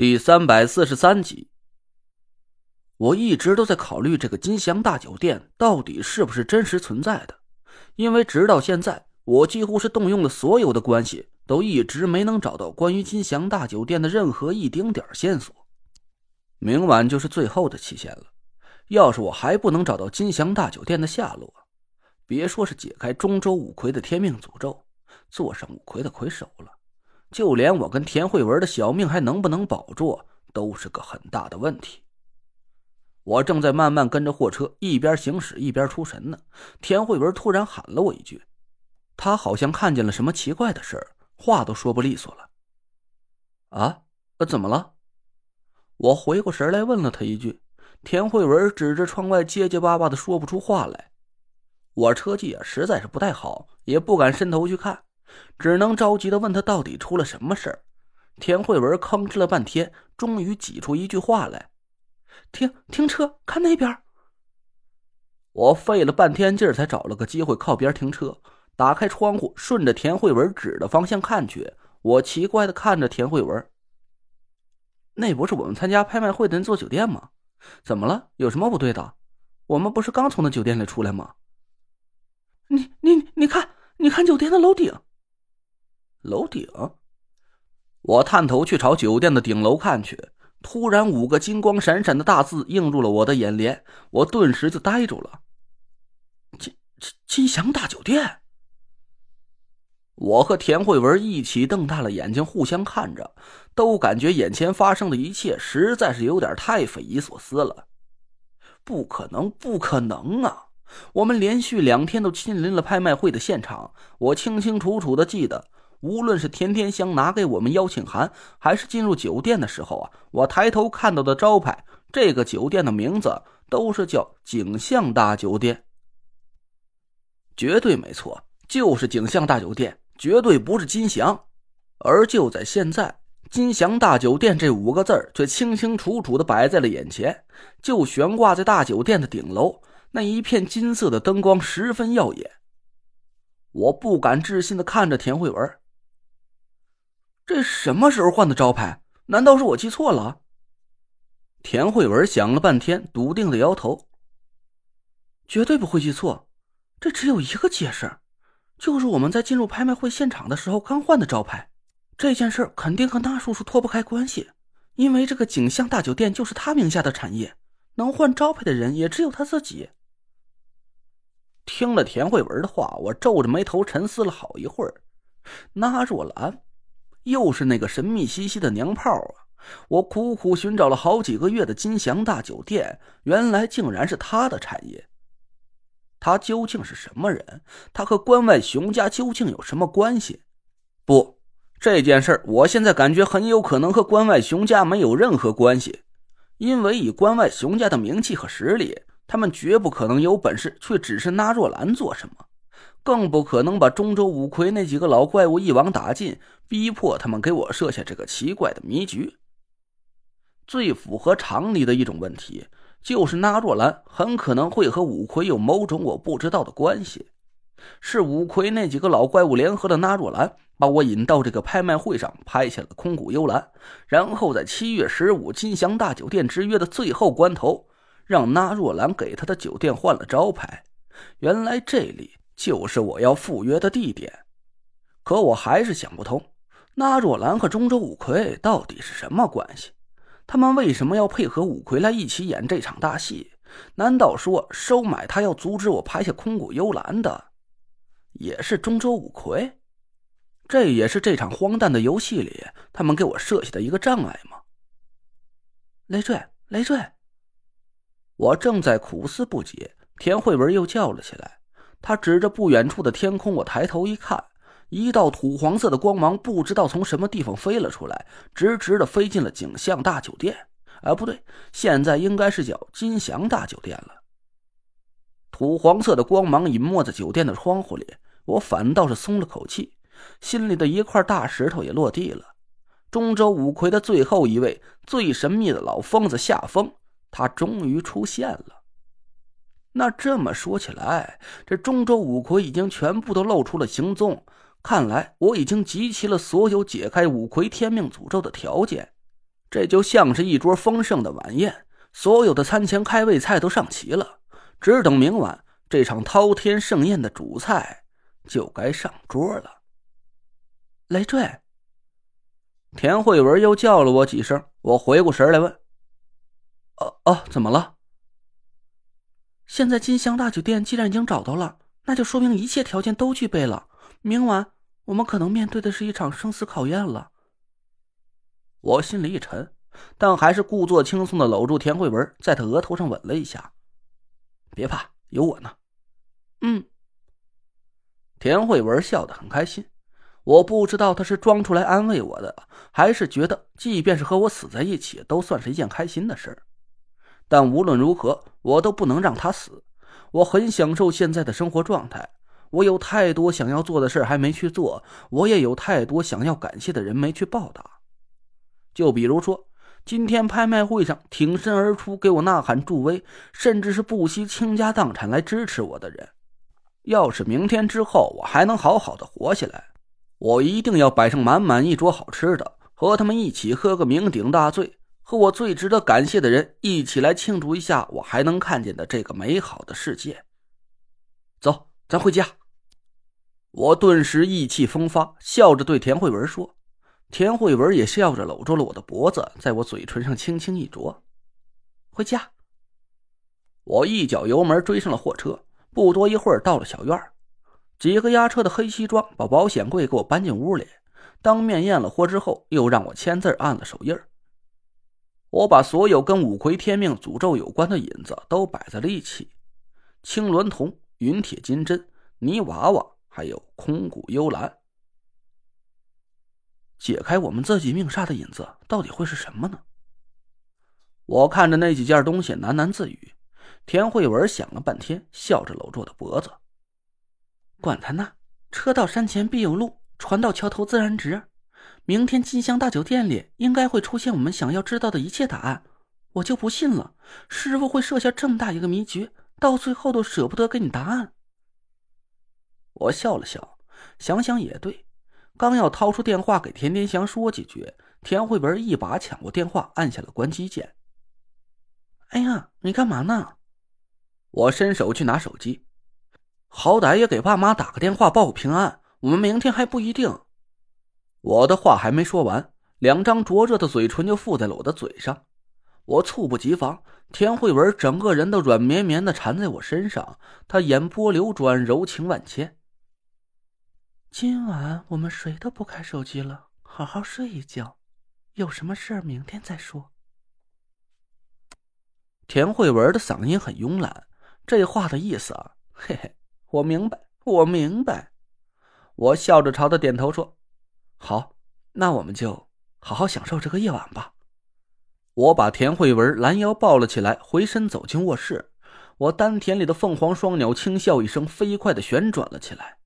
第三百四十三集，我一直都在考虑这个金祥大酒店到底是不是真实存在的，因为直到现在，我几乎是动用了所有的关系，都一直没能找到关于金祥大酒店的任何一丁点线索。明晚就是最后的期限了，要是我还不能找到金祥大酒店的下落，别说是解开中州五魁的天命诅咒，坐上五魁的魁首了。就连我跟田慧文的小命还能不能保住，都是个很大的问题。我正在慢慢跟着货车一边行驶一边出神呢，田慧文突然喊了我一句，他好像看见了什么奇怪的事儿，话都说不利索了。啊，怎么了？我回过神来问了他一句，田慧文指着窗外结结巴巴的说不出话来。我车技啊实在是不太好，也不敢伸头去看。只能着急的问他到底出了什么事儿。田慧文吭哧了半天，终于挤出一句话来：“停停车，看那边。”我费了半天劲儿才找了个机会靠边停车，打开窗户，顺着田慧文指的方向看去。我奇怪的看着田慧文：“那不是我们参加拍卖会的那座酒店吗？怎么了？有什么不对的？我们不是刚从那酒店里出来吗？”“你你你看，你看酒店的楼顶。”楼顶，我探头去朝酒店的顶楼看去，突然五个金光闪闪的大字映入了我的眼帘，我顿时就呆住了。金金金祥大酒店。我和田慧文一起瞪大了眼睛，互相看着，都感觉眼前发生的一切实在是有点太匪夷所思了。不可能，不可能啊！我们连续两天都亲临了拍卖会的现场，我清清楚楚的记得。无论是田天香拿给我们邀请函，还是进入酒店的时候啊，我抬头看到的招牌，这个酒店的名字都是叫景象大酒店。绝对没错，就是景象大酒店，绝对不是金祥。而就在现在，金祥大酒店这五个字却清清楚楚的摆在了眼前，就悬挂在大酒店的顶楼，那一片金色的灯光十分耀眼。我不敢置信的看着田慧文。这什么时候换的招牌？难道是我记错了？田慧文想了半天，笃定的摇头：“绝对不会记错，这只有一个解释，就是我们在进入拍卖会现场的时候刚换的招牌。这件事肯定和那叔叔脱不开关系，因为这个景象大酒店就是他名下的产业，能换招牌的人也只有他自己。”听了田慧文的话，我皱着眉头沉思了好一会儿。那若兰。又是那个神秘兮兮的娘炮啊！我苦苦寻找了好几个月的金祥大酒店，原来竟然是他的产业。他究竟是什么人？他和关外熊家究竟有什么关系？不，这件事我现在感觉很有可能和关外熊家没有任何关系，因为以关外熊家的名气和实力，他们绝不可能有本事去指示纳若兰做什么。更不可能把中州五魁那几个老怪物一网打尽，逼迫他们给我设下这个奇怪的迷局。最符合常理的一种问题，就是那若兰很可能会和五魁有某种我不知道的关系。是五魁那几个老怪物联合的那若兰，把我引到这个拍卖会上，拍下了空谷幽兰，然后在七月十五金祥大酒店之约的最后关头，让那若兰给他的酒店换了招牌。原来这里。就是我要赴约的地点，可我还是想不通，那若兰和中州五魁到底是什么关系？他们为什么要配合五魁来一起演这场大戏？难道说收买他要阻止我拍下空谷幽兰的，也是中州五魁？这也是这场荒诞的游戏里他们给我设下的一个障碍吗？累赘，累赘！我正在苦思不解，田慧文又叫了起来。他指着不远处的天空，我抬头一看，一道土黄色的光芒不知道从什么地方飞了出来，直直的飞进了景象大酒店。啊，不对，现在应该是叫金祥大酒店了。土黄色的光芒隐没在酒店的窗户里，我反倒是松了口气，心里的一块大石头也落地了。中州五魁的最后一位最神秘的老疯子夏风，他终于出现了。那这么说起来，这中州五魁已经全部都露出了行踪。看来我已经集齐了所有解开五魁天命诅咒的条件。这就像是一桌丰盛的晚宴，所有的餐前开胃菜都上齐了，只等明晚这场滔天盛宴的主菜就该上桌了。累赘。田慧文又叫了我几声，我回过神来问：“哦哦，怎么了？”现在金香大酒店既然已经找到了，那就说明一切条件都具备了。明晚我们可能面对的是一场生死考验了。我心里一沉，但还是故作轻松的搂住田慧文，在她额头上吻了一下。别怕，有我呢。嗯。田慧文笑得很开心。我不知道他是装出来安慰我的，还是觉得即便是和我死在一起，都算是一件开心的事但无论如何，我都不能让他死。我很享受现在的生活状态，我有太多想要做的事还没去做，我也有太多想要感谢的人没去报答。就比如说，今天拍卖会上挺身而出给我呐喊助威，甚至是不惜倾家荡产来支持我的人。要是明天之后我还能好好的活下来。我一定要摆上满满一桌好吃的，和他们一起喝个酩酊大醉，和我最值得感谢的人一起来庆祝一下我还能看见的这个美好的世界。走，咱回家。我顿时意气风发，笑着对田慧文说。田慧文也笑着搂住了我的脖子，在我嘴唇上轻轻一啄。回家。我一脚油门追上了货车，不多一会儿到了小院几个押车的黑西装把保险柜给我搬进屋里，当面验了货之后，又让我签字按了手印我把所有跟五魁天命诅咒有关的引子都摆在了一起：青鸾铜、云铁金针、泥娃娃，还有空谷幽兰。解开我们自己命煞的引子到底会是什么呢？我看着那几件东西喃喃自语。田慧文想了半天，笑着搂住我的脖子。管他呢！车到山前必有路，船到桥头自然直。明天金香大酒店里应该会出现我们想要知道的一切答案。我就不信了，师傅会设下这么大一个迷局，到最后都舍不得给你答案。我笑了笑，想想也对。刚要掏出电话给田天祥说几句，田慧文一把抢过电话，按下了关机键。哎呀，你干嘛呢？我伸手去拿手机。好歹也给爸妈打个电话报个平安，我们明天还不一定。我的话还没说完，两张灼热的嘴唇就附在了我的嘴上。我猝不及防，田慧文整个人都软绵绵的缠在我身上，她眼波流转，柔情万千。今晚我们谁都不开手机了，好好睡一觉，有什么事儿明天再说。田慧文的嗓音很慵懒，这话的意思啊，嘿嘿。我明白，我明白。我笑着朝他点头说：“好，那我们就好好享受这个夜晚吧。”我把田慧文拦腰抱了起来，回身走进卧室。我丹田里的凤凰双鸟轻笑一声，飞快的旋转了起来。